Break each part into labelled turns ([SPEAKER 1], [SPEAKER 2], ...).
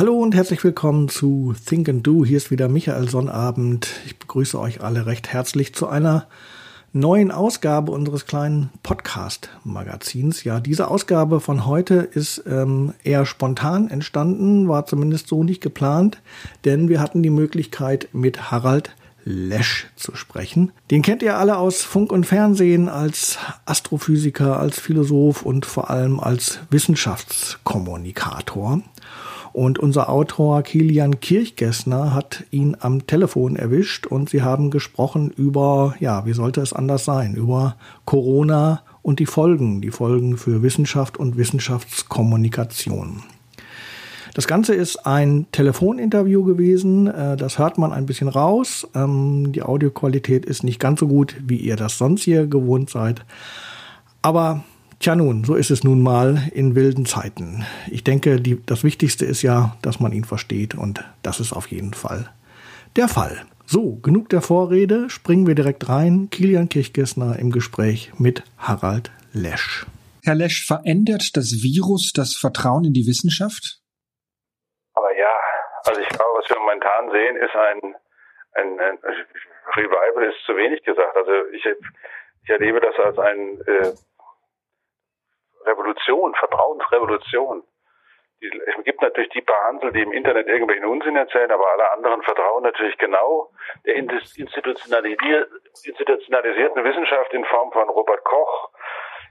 [SPEAKER 1] Hallo und herzlich willkommen zu Think and Do. Hier ist wieder Michael Sonnabend. Ich begrüße euch alle recht herzlich zu einer neuen Ausgabe unseres kleinen Podcast-Magazins. Ja, diese Ausgabe von heute ist ähm, eher spontan entstanden, war zumindest so nicht geplant, denn wir hatten die Möglichkeit mit Harald Lesch zu sprechen. Den kennt ihr alle aus Funk und Fernsehen als Astrophysiker, als Philosoph und vor allem als Wissenschaftskommunikator. Und unser Autor Kilian Kirchgessner hat ihn am Telefon erwischt und sie haben gesprochen über, ja, wie sollte es anders sein, über Corona und die Folgen, die Folgen für Wissenschaft und Wissenschaftskommunikation. Das Ganze ist ein Telefoninterview gewesen. Äh, das hört man ein bisschen raus. Ähm, die Audioqualität ist nicht ganz so gut, wie ihr das sonst hier gewohnt seid. Aber Tja nun, so ist es nun mal in wilden Zeiten. Ich denke, die, das Wichtigste ist ja, dass man ihn versteht und das ist auf jeden Fall der Fall. So, genug der Vorrede, springen wir direkt rein. Kilian Kirchgessner im Gespräch mit Harald Lesch.
[SPEAKER 2] Herr Lesch, verändert das Virus das Vertrauen in die Wissenschaft?
[SPEAKER 3] Aber ja, also ich glaube, was wir momentan sehen, ist ein, ein, ein Revival ist zu wenig gesagt. Also ich, ich erlebe das als ein äh, Revolution, Vertrauensrevolution. Es gibt natürlich die paar Hansel, die im Internet irgendwelchen Unsinn erzählen, aber alle anderen vertrauen natürlich genau der institutionalisierten Wissenschaft in Form von Robert Koch,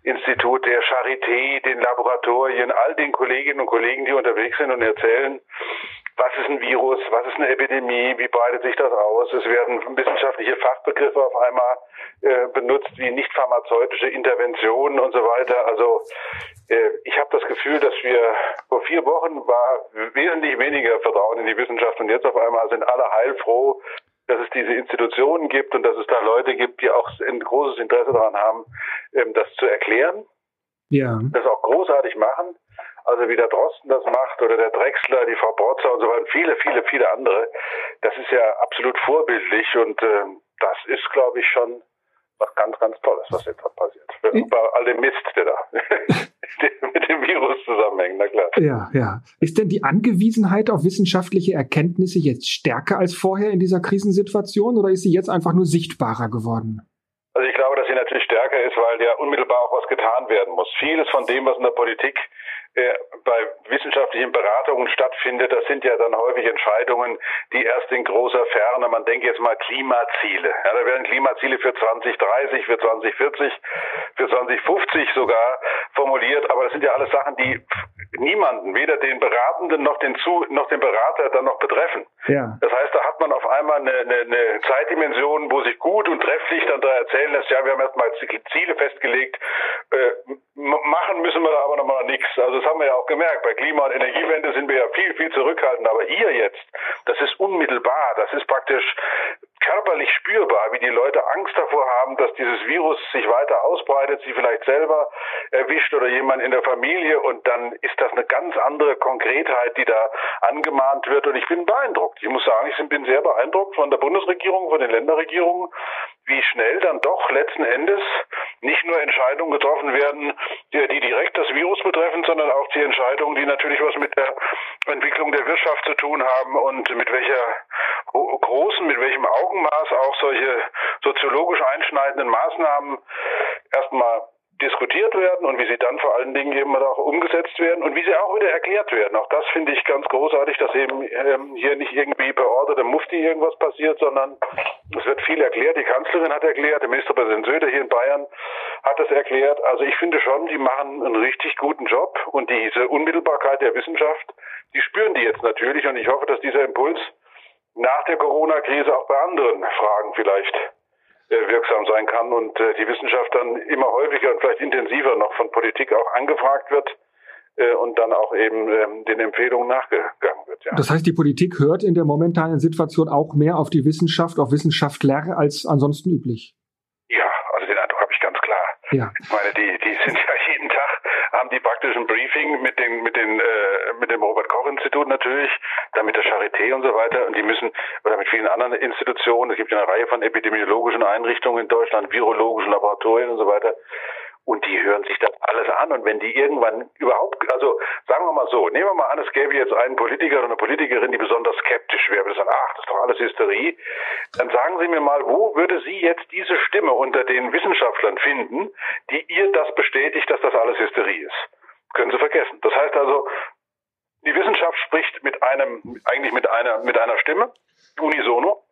[SPEAKER 3] Institut der Charité, den Laboratorien, all den Kolleginnen und Kollegen, die unterwegs sind und erzählen, was ist ein Virus, was ist eine Epidemie, wie breitet sich das aus. Es werden wissenschaftliche Fachbegriffe auf einmal äh, benutzt wie nicht pharmazeutische Interventionen und so weiter. Also äh, ich habe das Gefühl, dass wir vor vier Wochen war wesentlich weniger Vertrauen in die Wissenschaft und jetzt auf einmal sind alle heilfroh, dass es diese Institutionen gibt und dass es da Leute gibt, die auch ein großes Interesse daran haben, ähm, das zu erklären. Ja. Das auch großartig machen. Also wie der Drosten das macht oder der Drechsler, die Frau Brotzer und so weiter, viele, viele, viele andere. Das ist ja absolut vorbildlich und äh, das ist, glaube ich, schon was ganz, ganz Tolles, was jetzt passiert. Bei all dem Mist, der da mit dem Virus zusammenhängt, na klar.
[SPEAKER 2] Ja, ja. Ist denn die Angewiesenheit auf wissenschaftliche Erkenntnisse jetzt stärker als vorher in dieser Krisensituation oder ist sie jetzt einfach nur sichtbarer geworden?
[SPEAKER 3] Also ich glaube, dass sie natürlich stärker ist, weil ja unmittelbar auch was getan werden muss. Vieles von dem, was in der Politik bei wissenschaftlichen Beratungen stattfindet, das sind ja dann häufig Entscheidungen, die erst in großer Ferne, man denkt jetzt mal Klimaziele. Ja, da werden Klimaziele für 2030, für 2040, für 2050 sogar formuliert, aber das sind ja alles Sachen, die niemanden, weder den Beratenden noch den Zu noch den Berater dann noch betreffen. Ja. Das heißt, da hat man auf einmal eine, eine, eine Zeitdimension, wo sich gut und trefflich dann da erzählen lässt, ja, wir haben erstmal Ziele festgelegt, äh, machen müssen wir da aber nochmal nichts. Also das haben wir ja auch gemerkt. Bei Klima- und Energiewende sind wir ja viel, viel zurückhaltend. Aber ihr jetzt, das ist unmittelbar. Das ist praktisch körperlich spürbar, wie die Leute Angst davor haben, dass dieses Virus sich weiter ausbreitet, sie vielleicht selber erwischt oder jemand in der Familie. Und dann ist das eine ganz andere Konkretheit, die da angemahnt wird. Und ich bin beeindruckt. Ich muss sagen, ich bin sehr beeindruckt von der Bundesregierung, von den Länderregierungen, wie schnell dann doch letzten Endes nicht nur Entscheidungen getroffen werden, die, die direkt das Virus betreffen, sondern auch die Entscheidungen, die natürlich was mit der Entwicklung der Wirtschaft zu tun haben und mit welcher großen, mit welchem Augenmaß auch solche soziologisch einschneidenden Maßnahmen erstmal diskutiert werden und wie sie dann vor allen Dingen eben auch umgesetzt werden und wie sie auch wieder erklärt werden. Auch das finde ich ganz großartig, dass eben ähm, hier nicht irgendwie bei Order der Mufti irgendwas passiert, sondern es wird viel erklärt. Die Kanzlerin hat erklärt, der Ministerpräsident Söder hier in Bayern hat es erklärt. Also ich finde schon, die machen einen richtig guten Job und diese Unmittelbarkeit der Wissenschaft, die spüren die jetzt natürlich und ich hoffe, dass dieser Impuls nach der Corona-Krise auch bei anderen Fragen vielleicht wirksam sein kann und äh, die Wissenschaft dann immer häufiger und vielleicht intensiver noch von Politik auch angefragt wird äh, und dann auch eben ähm, den Empfehlungen nachgegangen wird.
[SPEAKER 2] Ja. Das heißt, die Politik hört in der momentanen Situation auch mehr auf die Wissenschaft, auf Wissenschaftler als ansonsten üblich.
[SPEAKER 3] Ja, also den Eindruck habe ich ganz klar. Ja. Ich meine, die, die sind ja jeden Tag haben die praktisch ein Briefing mit den mit den äh, mit dem Robert Institut natürlich, dann mit der Charité und so weiter und die müssen oder mit vielen anderen Institutionen. Es gibt ja eine Reihe von epidemiologischen Einrichtungen in Deutschland, virologischen Laboratorien und so weiter. und die hören sich das alles an. Und wenn die irgendwann überhaupt, also sagen wir mal so, nehmen wir mal an, es gäbe jetzt einen Politiker oder eine Politikerin, die besonders skeptisch wäre, würde sagen, ach, das ist doch alles Hysterie. Dann sagen Sie mir mal, wo würde sie jetzt diese Stimme unter den Wissenschaftlern finden, die ihr das bestätigt, dass das alles Hysterie ist? Können Sie vergessen. Das heißt also, die Wissenschaft spricht mit einem, eigentlich mit einer, mit einer Stimme, unisono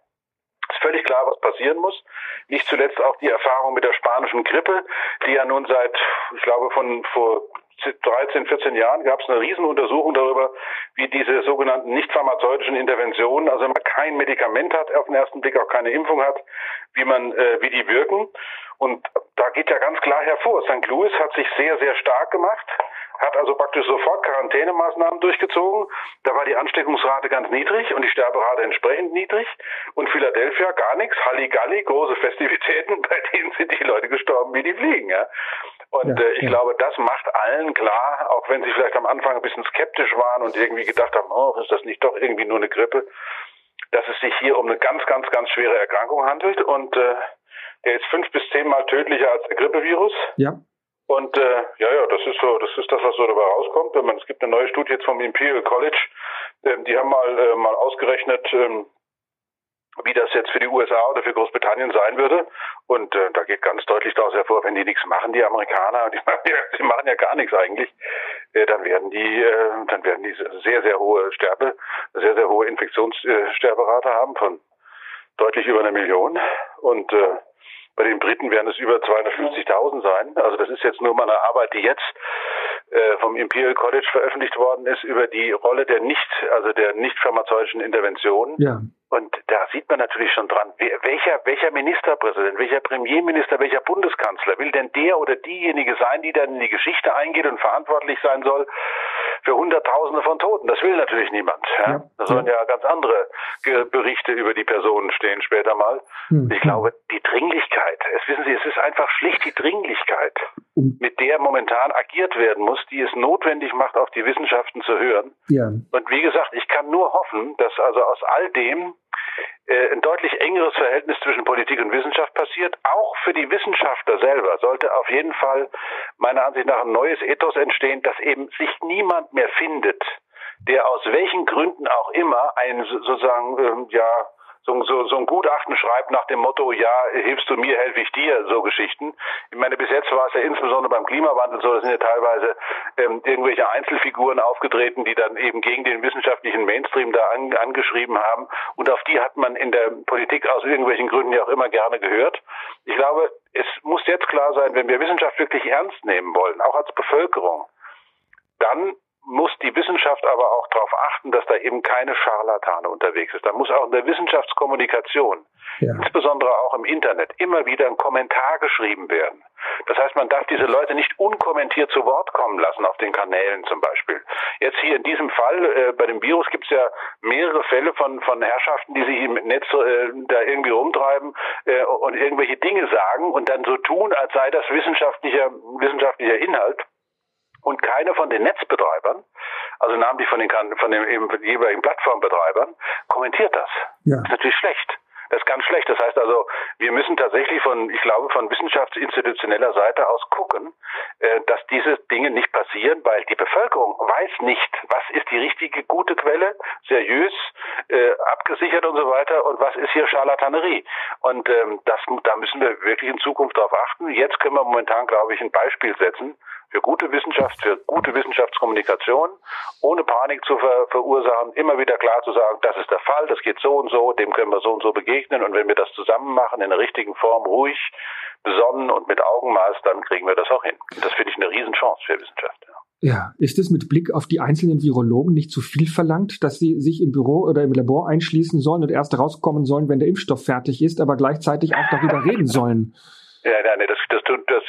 [SPEAKER 3] ist völlig klar, was passieren muss. Nicht zuletzt auch die Erfahrung mit der spanischen Grippe, die ja nun seit, ich glaube, von vor 13, 14 Jahren gab es eine Riesenuntersuchung darüber, wie diese sogenannten nicht pharmazeutischen Interventionen, also wenn man kein Medikament hat, auf den ersten Blick auch keine Impfung hat, wie man, äh, wie die wirken. Und da geht ja ganz klar hervor, St. Louis hat sich sehr, sehr stark gemacht hat also praktisch sofort Quarantänemaßnahmen durchgezogen. Da war die Ansteckungsrate ganz niedrig und die Sterberate entsprechend niedrig. Und Philadelphia gar nichts, Halligalli, große Festivitäten, bei denen sind die Leute gestorben wie die Fliegen. Ja? Und ja, äh, ich ja. glaube, das macht allen klar, auch wenn sie vielleicht am Anfang ein bisschen skeptisch waren und irgendwie gedacht haben, oh, ist das nicht doch irgendwie nur eine Grippe, dass es sich hier um eine ganz, ganz, ganz schwere Erkrankung handelt und äh, der ist fünf bis zehnmal tödlicher als der Grippevirus.
[SPEAKER 2] Ja.
[SPEAKER 3] Und äh, ja, ja, das ist so, das ist das, was so dabei rauskommt. Wenn man, es gibt eine neue Studie jetzt vom Imperial College, ähm, die haben mal äh, mal ausgerechnet, ähm, wie das jetzt für die USA oder für Großbritannien sein würde. Und äh, da geht ganz deutlich daraus hervor, wenn die nichts machen, die Amerikaner, die machen ja, die machen ja gar nichts eigentlich, äh, dann werden die, äh, dann werden die sehr, sehr hohe Sterbe, sehr, sehr hohe Infektionssterberate haben von deutlich über einer Million. Und äh, bei den Briten werden es über 250.000 sein. Also das ist jetzt nur mal eine Arbeit, die jetzt äh, vom Imperial College veröffentlicht worden ist über die Rolle der nicht, also der nicht pharmazeutischen Intervention.
[SPEAKER 2] Ja.
[SPEAKER 3] Und da sieht man natürlich schon dran, welcher, welcher Ministerpräsident, welcher Premierminister, welcher Bundeskanzler will denn der oder diejenige sein, die dann in die Geschichte eingeht und verantwortlich sein soll für Hunderttausende von Toten? Das will natürlich niemand. Ja? ja. Da sollen ja ganz andere Berichte über die Personen stehen später mal. Hm. Ich glaube, die Dringlichkeit, es wissen Sie, es ist einfach schlicht die Dringlichkeit, mit der momentan agiert werden muss, die es notwendig macht, auf die Wissenschaften zu hören.
[SPEAKER 2] Ja.
[SPEAKER 3] Und wie gesagt, ich kann nur hoffen, dass also aus all dem ein deutlich engeres Verhältnis zwischen Politik und Wissenschaft passiert. Auch für die Wissenschaftler selber sollte auf jeden Fall meiner Ansicht nach ein neues Ethos entstehen, dass eben sich niemand mehr findet, der aus welchen Gründen auch immer ein sozusagen ähm, ja so, so, so ein Gutachten schreibt nach dem Motto, ja, hilfst du mir, helfe ich dir, so Geschichten. Ich meine, bis jetzt war es ja insbesondere beim Klimawandel so, da sind ja teilweise ähm, irgendwelche Einzelfiguren aufgetreten, die dann eben gegen den wissenschaftlichen Mainstream da an, angeschrieben haben. Und auf die hat man in der Politik aus irgendwelchen Gründen ja auch immer gerne gehört. Ich glaube, es muss jetzt klar sein, wenn wir Wissenschaft wirklich ernst nehmen wollen, auch als Bevölkerung, dann muss die Wissenschaft aber auch darauf achten, dass da eben keine Scharlatane unterwegs ist. Da muss auch in der Wissenschaftskommunikation, ja. insbesondere auch im Internet, immer wieder ein Kommentar geschrieben werden. Das heißt, man darf diese Leute nicht unkommentiert zu Wort kommen lassen auf den Kanälen zum Beispiel. Jetzt hier in diesem Fall, äh, bei dem Virus gibt es ja mehrere Fälle von, von Herrschaften, die sich im Netz äh, da irgendwie rumtreiben äh, und irgendwelche Dinge sagen und dann so tun, als sei das wissenschaftlicher, wissenschaftlicher Inhalt. Und keiner von den Netzbetreibern, also namentlich von den, von den jeweiligen Plattformbetreibern, kommentiert das. Ja. Das ist natürlich schlecht. Das ist ganz schlecht. Das heißt also, wir müssen tatsächlich von, ich glaube, von wissenschaftsinstitutioneller Seite aus gucken, äh, dass diese Dinge nicht passieren, weil die Bevölkerung weiß nicht, was ist die richtige gute Quelle, seriös, äh, abgesichert und so weiter und was ist hier Charlatanerie. Und ähm, das, da müssen wir wirklich in Zukunft darauf achten. Jetzt können wir momentan, glaube ich, ein Beispiel setzen für gute Wissenschaft, für gute Wissenschaftskommunikation, ohne Panik zu ver verursachen, immer wieder klar zu sagen, das ist der Fall, das geht so und so, dem können wir so und so begegnen und wenn wir das zusammen machen, in der richtigen Form, ruhig, besonnen und mit Augenmaß, dann kriegen wir das auch hin. Und das finde ich eine Riesenchance für Wissenschaft. Ja.
[SPEAKER 2] Ja, ist es mit Blick auf die einzelnen Virologen nicht zu viel verlangt, dass sie sich im Büro oder im Labor einschließen sollen und erst rauskommen sollen, wenn der Impfstoff fertig ist, aber gleichzeitig auch darüber reden sollen?
[SPEAKER 3] Ja, nein, das, das, das,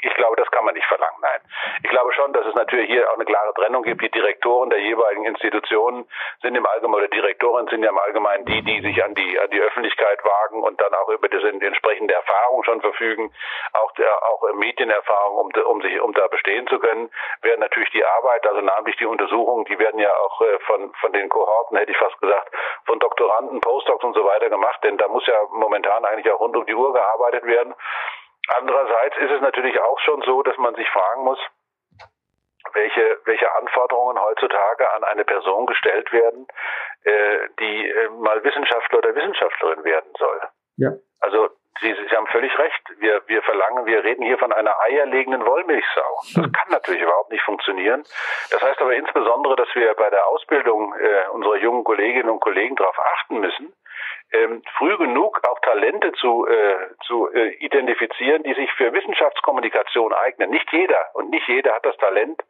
[SPEAKER 3] ich glaube, das kann man nicht verlangen, nein. Ich glaube schon, dass es natürlich hier auch eine klare Trennung gibt. Die Direktoren der jeweiligen Institutionen sind im Allgemeinen, oder Direktoren sind ja im Allgemeinen die, die sich an die, an die Öffentlichkeit wagen und dann auch über diese entsprechende Erfahrung schon verfügen, auch, der, auch Medienerfahrung, um, um sich, um da bestehen zu können, während natürlich die Arbeit, also namentlich die Untersuchungen, die werden ja auch äh, von, von den Kohorten, hätte ich fast gesagt, von Doktoranden, Postdocs und so weiter gemacht, denn da muss ja momentan eigentlich auch rund um die Uhr gearbeitet werden. Andererseits ist es natürlich auch schon so, dass man sich fragen muss, welche, welche Anforderungen heutzutage an eine Person gestellt werden, äh, die äh, mal Wissenschaftler oder Wissenschaftlerin werden soll. Ja. Also Sie, Sie haben völlig recht. Wir, wir verlangen, wir reden hier von einer eierlegenden Wollmilchsau. Das kann natürlich überhaupt nicht funktionieren. Das heißt aber insbesondere, dass wir bei der Ausbildung äh, unserer jungen Kolleginnen und Kollegen darauf achten müssen, ähm, früh genug auch Talente zu, äh, zu äh, identifizieren, die sich für Wissenschaftskommunikation eignen. Nicht jeder und nicht jeder hat das Talent,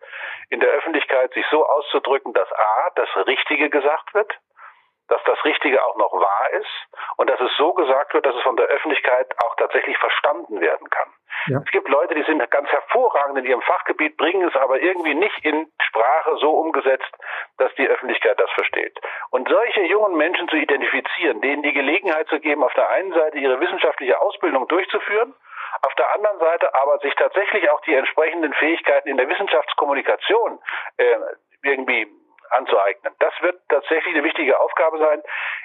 [SPEAKER 3] in der Öffentlichkeit sich so auszudrücken, dass A, das Richtige gesagt wird, dass das Richtige auch noch wahr ist und dass es so gesagt wird, dass es von der Öffentlichkeit auch tatsächlich verstanden werden kann. Ja. Es gibt Leute, die sind ganz hervorragend in ihrem Fachgebiet, bringen es aber irgendwie nicht in Sprache so umgesetzt, dass die Öffentlichkeit das versteht. Und solche jungen Menschen zu identifizieren, denen die Gelegenheit zu geben, auf der einen Seite ihre wissenschaftliche Ausbildung durchzuführen, auf der anderen Seite aber sich tatsächlich auch die entsprechenden Fähigkeiten in der Wissenschaftskommunikation äh, irgendwie anzueignen. Das wird tatsächlich eine wichtige Aufgabe sein.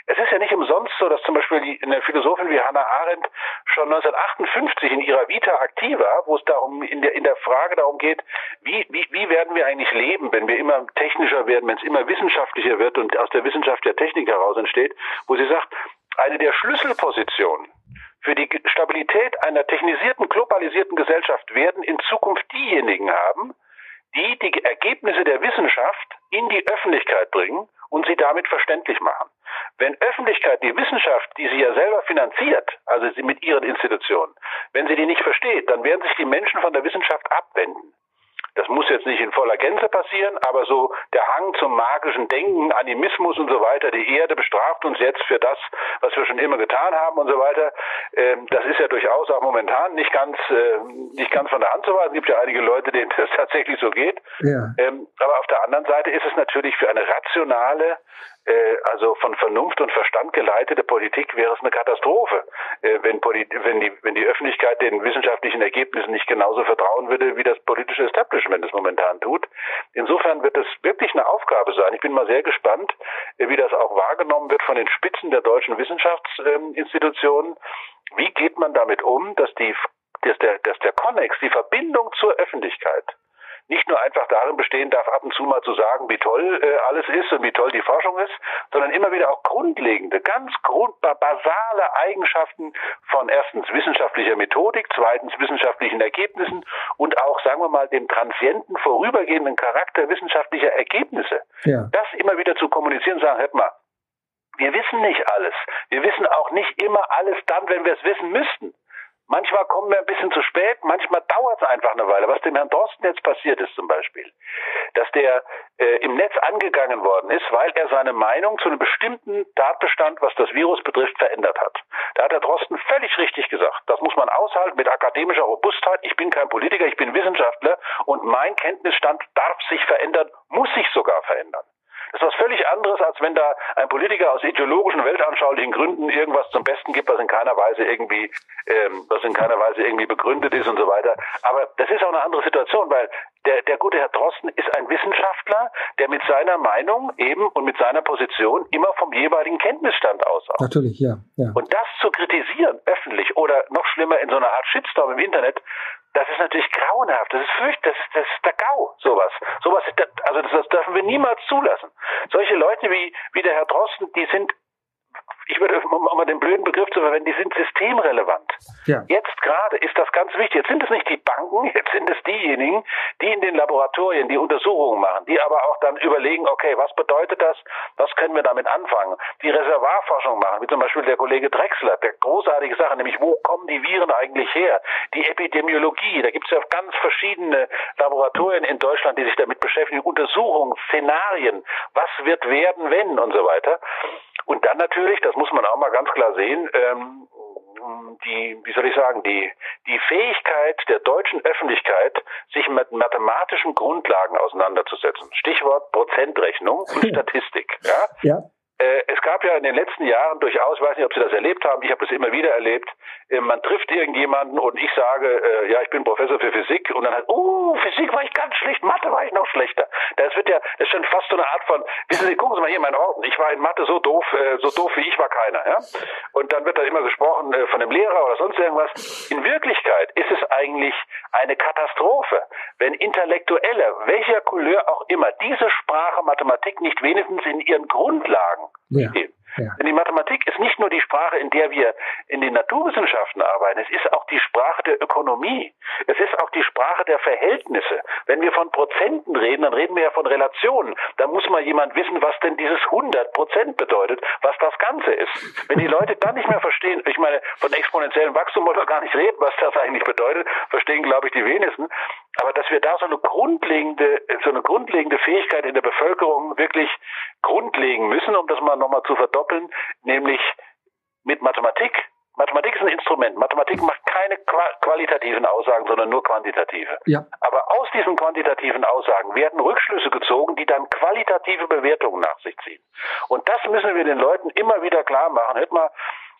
[SPEAKER 3] Es ist ja nicht umsonst so, dass zum Beispiel die, eine Philosophin wie Hannah Arendt schon 1958 in ihrer Vita aktiv war, wo es darum in der, in der Frage darum geht, wie, wie, wie werden wir eigentlich leben, wenn wir immer technischer werden, wenn es immer wissenschaftlicher wird und aus der Wissenschaft der Technik heraus entsteht, wo sie sagt, eine der Schlüsselpositionen für die Stabilität einer technisierten, globalisierten Gesellschaft werden in Zukunft diejenigen haben, die die Ergebnisse der Wissenschaft in die Öffentlichkeit bringen und sie damit verständlich machen. Wenn Öffentlichkeit die Wissenschaft, die sie ja selber finanziert, also sie mit ihren Institutionen, wenn sie die nicht versteht, dann werden sich die Menschen von der Wissenschaft abwenden. Das muss jetzt nicht in voller Gänze passieren, aber so der Hang zum magischen Denken, Animismus und so weiter, die Erde bestraft uns jetzt für das, was wir schon immer getan haben und so weiter. Ähm, das ist ja durchaus auch momentan nicht ganz, äh, nicht ganz von der Hand zu weisen. Es gibt ja einige Leute, denen das tatsächlich so geht. Ja. Ähm, der anderen Seite ist es natürlich für eine rationale, äh, also von Vernunft und Verstand geleitete Politik wäre es eine Katastrophe, äh, wenn, wenn, die, wenn die Öffentlichkeit den wissenschaftlichen Ergebnissen nicht genauso vertrauen würde, wie das politische Establishment es momentan tut. Insofern wird es wirklich eine Aufgabe sein. Ich bin mal sehr gespannt, äh, wie das auch wahrgenommen wird von den Spitzen der deutschen Wissenschaftsinstitutionen. Wie geht man damit um, dass die dass der, dass der Connex, die Verbindung zur Öffentlichkeit, nicht nur einfach darin bestehen darf, ab und zu mal zu sagen, wie toll äh, alles ist und wie toll die Forschung ist, sondern immer wieder auch grundlegende, ganz grund basale Eigenschaften von erstens wissenschaftlicher Methodik, zweitens wissenschaftlichen Ergebnissen und auch, sagen wir mal, dem transienten, vorübergehenden Charakter wissenschaftlicher Ergebnisse. Ja. Das immer wieder zu kommunizieren, sagen, hört mal, wir wissen nicht alles. Wir wissen auch nicht immer alles dann, wenn wir es wissen müssten. Manchmal kommen wir ein bisschen zu spät, manchmal dauert es einfach eine Weile. Was dem Herrn Drosten jetzt passiert ist zum Beispiel, dass der äh, im Netz angegangen worden ist, weil er seine Meinung zu einem bestimmten Tatbestand, was das Virus betrifft, verändert hat. Da hat der Drosten völlig richtig gesagt. Das muss man aushalten mit akademischer Robustheit. Ich bin kein Politiker, ich bin Wissenschaftler und mein Kenntnisstand darf sich verändern, muss sich sogar verändern. Das ist was völlig anderes, als wenn da ein Politiker aus ideologischen, weltanschaulichen Gründen irgendwas zum Besten gibt, was in keiner Weise irgendwie, ähm, was in keiner Weise irgendwie begründet ist und so weiter. Aber das ist auch eine andere Situation, weil der, der gute Herr Drosten ist ein Wissenschaftler, der mit seiner Meinung eben und mit seiner Position immer vom jeweiligen Kenntnisstand aus.
[SPEAKER 2] Natürlich, ja, ja.
[SPEAKER 3] Und das zu kritisieren, öffentlich oder noch schlimmer in so einer Art Shitstorm im Internet, das ist natürlich grauenhaft. Das ist fürcht, das ist, das ist der GAU, sowas. Sowas, also das, das dürfen wir niemals zulassen. Solche Leute wie, wie der Herr Drosten, die sind ich würde, um mal den blöden Begriff zu verwenden, die sind systemrelevant. Ja. Jetzt gerade ist das ganz wichtig. Jetzt sind es nicht die Banken, jetzt sind es diejenigen, die in den Laboratorien die Untersuchungen machen, die aber auch dann überlegen, okay, was bedeutet das, was können wir damit anfangen, die Reservarforschung machen, wie zum Beispiel der Kollege Drexler, der großartige Sache, nämlich wo kommen die Viren eigentlich her, die Epidemiologie, da gibt es ja ganz verschiedene Laboratorien in Deutschland, die sich damit beschäftigen, Untersuchungen, Szenarien, was wird werden, wenn und so weiter. Und dann natürlich, das muss man auch mal ganz klar sehen, ähm, die, wie soll ich sagen, die, die Fähigkeit der deutschen Öffentlichkeit, sich mit mathematischen Grundlagen auseinanderzusetzen. Stichwort Prozentrechnung und Statistik. Ja? ja. Äh, es gab ja in den letzten Jahren durchaus, ich weiß nicht, ob Sie das erlebt haben, ich habe das immer wieder erlebt, äh, man trifft irgendjemanden und ich sage, äh, ja, ich bin Professor für Physik und dann halt, oh, Physik war ich ganz schlecht, Mathe war ich noch schlechter. Das wird ja, das ist schon fast so eine Art von, wissen Sie, gucken Sie mal hier meinen Orden, ich war in Mathe so doof, so doof wie ich war keiner, ja. Und dann wird da immer gesprochen von einem Lehrer oder sonst irgendwas. In Wirklichkeit ist es eigentlich eine Katastrophe, wenn Intellektuelle, welcher Couleur auch immer, diese Sprache Mathematik nicht wenigstens in ihren Grundlagen ja. Ja. Denn die Mathematik ist nicht nur die Sprache, in der wir in den Naturwissenschaften arbeiten, es ist auch die Sprache der Ökonomie. Es ist auch die Sprache der Verhältnisse. Wenn wir von Prozenten reden, dann reden wir ja von Relationen. Da muss mal jemand wissen, was denn dieses 100 Prozent bedeutet, was das Ganze ist. Wenn die Leute dann nicht mehr verstehen, ich meine, von exponentiellem Wachstum wollen wir gar nicht reden, was das eigentlich bedeutet, verstehen, glaube ich, die wenigsten. Aber dass wir da so eine grundlegende, so eine grundlegende Fähigkeit in der Bevölkerung wirklich grundlegen müssen, um das mal nochmal zu verdoppeln, nämlich mit Mathematik. Mathematik ist ein Instrument. Mathematik macht keine qualitativen Aussagen, sondern nur quantitative. Ja. Aber aus diesen quantitativen Aussagen werden Rückschlüsse gezogen, die dann qualitative Bewertungen nach sich ziehen. Und das müssen wir den Leuten immer wieder klar machen. Hört mal,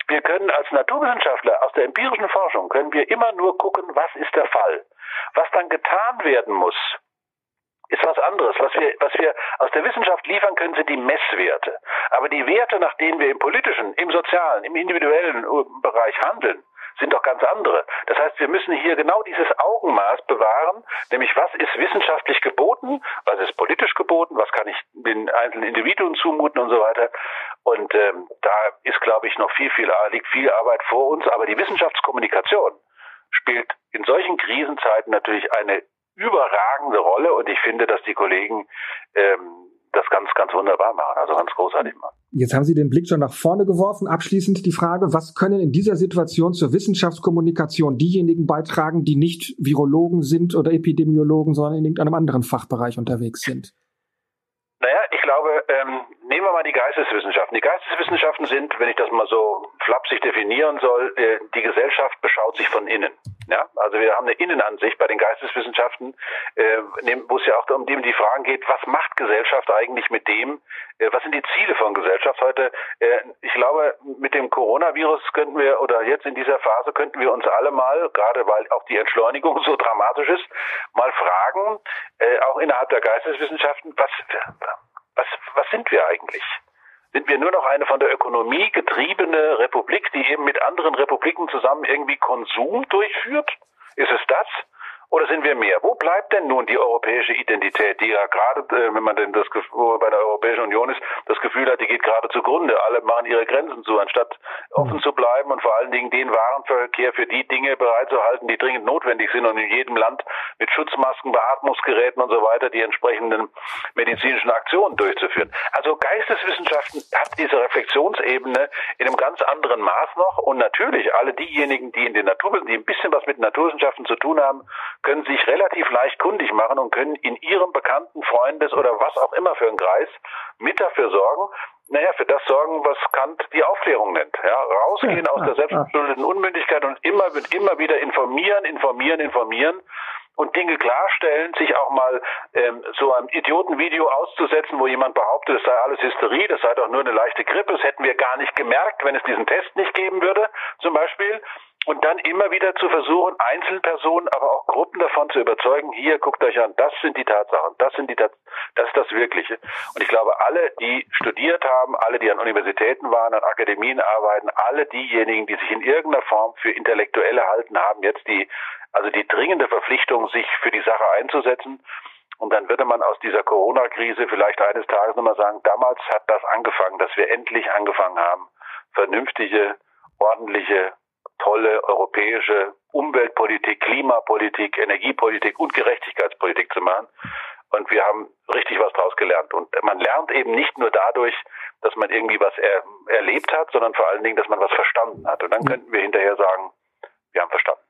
[SPEAKER 3] wir können als Naturwissenschaftler aus der empirischen Forschung können wir immer nur gucken, was ist der Fall. Was dann getan werden muss, ist was anderes. Was wir, was wir aus der Wissenschaft liefern können, sind die Messwerte. Aber die Werte, nach denen wir im politischen, im sozialen, im individuellen Bereich handeln, sind doch ganz andere. Das heißt, wir müssen hier genau dieses Augenmaß bewahren, nämlich was ist wissenschaftlich geboten, was ist politisch geboten, was kann ich den einzelnen Individuen zumuten und so weiter. Und ähm, da ist, glaube ich, noch viel, viel, liegt viel Arbeit vor uns. Aber die Wissenschaftskommunikation spielt in solchen Krisenzeiten natürlich eine überragende Rolle und ich finde, dass die Kollegen ähm, das ganz, ganz wunderbar machen, also ganz großartig machen.
[SPEAKER 2] Jetzt haben Sie den Blick schon nach vorne geworfen. Abschließend die Frage, was können in dieser Situation zur Wissenschaftskommunikation diejenigen beitragen, die nicht Virologen sind oder Epidemiologen, sondern in irgendeinem anderen Fachbereich unterwegs sind?
[SPEAKER 3] Naja, ich glaube, ähm, nehmen wir mal die Geisteswissenschaften. Die Geisteswissenschaften sind, wenn ich das mal so flapsig definieren soll, äh, die Gesellschaft beschaut sich von innen. Ja, also wir haben eine Innenansicht bei den Geisteswissenschaften, äh, wo es ja auch um die Fragen geht, was macht Gesellschaft eigentlich mit dem, äh, was sind die Ziele von Gesellschaft heute? Äh, ich glaube, mit dem Coronavirus könnten wir, oder jetzt in dieser Phase könnten wir uns alle mal, gerade weil auch die Entschleunigung so dramatisch ist, mal fragen, äh, auch innerhalb der Geisteswissenschaften, was, was, was sind wir eigentlich? Sind wir nur noch eine von der Ökonomie getriebene Republik, die eben mit anderen Republiken zusammen irgendwie Konsum durchführt? Ist es das? Oder sind wir mehr? Wo bleibt denn nun die europäische Identität, die ja gerade, äh, wenn man denn das bei der Europäischen Union ist, das Gefühl hat, die geht gerade zugrunde. Alle machen ihre Grenzen zu, anstatt offen mhm. zu bleiben und vor allen Dingen den Warenverkehr für die Dinge bereitzuhalten, die dringend notwendig sind und in jedem Land mit Schutzmasken, Beatmungsgeräten und so weiter die entsprechenden medizinischen Aktionen durchzuführen. Also Geisteswissenschaften hat diese Reflexionsebene in einem ganz anderen Maß noch und natürlich alle diejenigen, die in den Naturwissenschaften, die ein bisschen was mit Naturwissenschaften zu tun haben, können sich relativ leicht kundig machen und können in ihrem bekannten Freundes oder was auch immer für einen Kreis mit dafür sorgen, naja, für das sorgen, was Kant die Aufklärung nennt. Ja, rausgehen aus der selbstverschuldeten Unmündigkeit und immer, immer wieder informieren, informieren, informieren und Dinge klarstellen, sich auch mal ähm, so ein Idiotenvideo auszusetzen, wo jemand behauptet, es sei alles Hysterie, das sei doch nur eine leichte Grippe, das hätten wir gar nicht gemerkt, wenn es diesen Test nicht geben würde, zum Beispiel und dann immer wieder zu versuchen, Einzelpersonen, aber auch Gruppen davon zu überzeugen, hier guckt euch an, das sind die Tatsachen, das sind die das ist das Wirkliche. Und ich glaube, alle, die studiert haben, alle, die an Universitäten waren, an Akademien arbeiten, alle diejenigen, die sich in irgendeiner Form für Intellektuelle halten, haben jetzt die, also die dringende Verpflichtung, sich für die Sache einzusetzen. Und dann würde man aus dieser Corona-Krise vielleicht eines Tages nochmal sagen, damals hat das angefangen, dass wir endlich angefangen haben, vernünftige, ordentliche tolle europäische Umweltpolitik, Klimapolitik, Energiepolitik und Gerechtigkeitspolitik zu machen. Und wir haben richtig was draus gelernt. Und man lernt eben nicht nur dadurch, dass man irgendwie was er, erlebt hat, sondern vor allen Dingen, dass man was verstanden hat. Und dann könnten wir hinterher sagen, wir haben verstanden.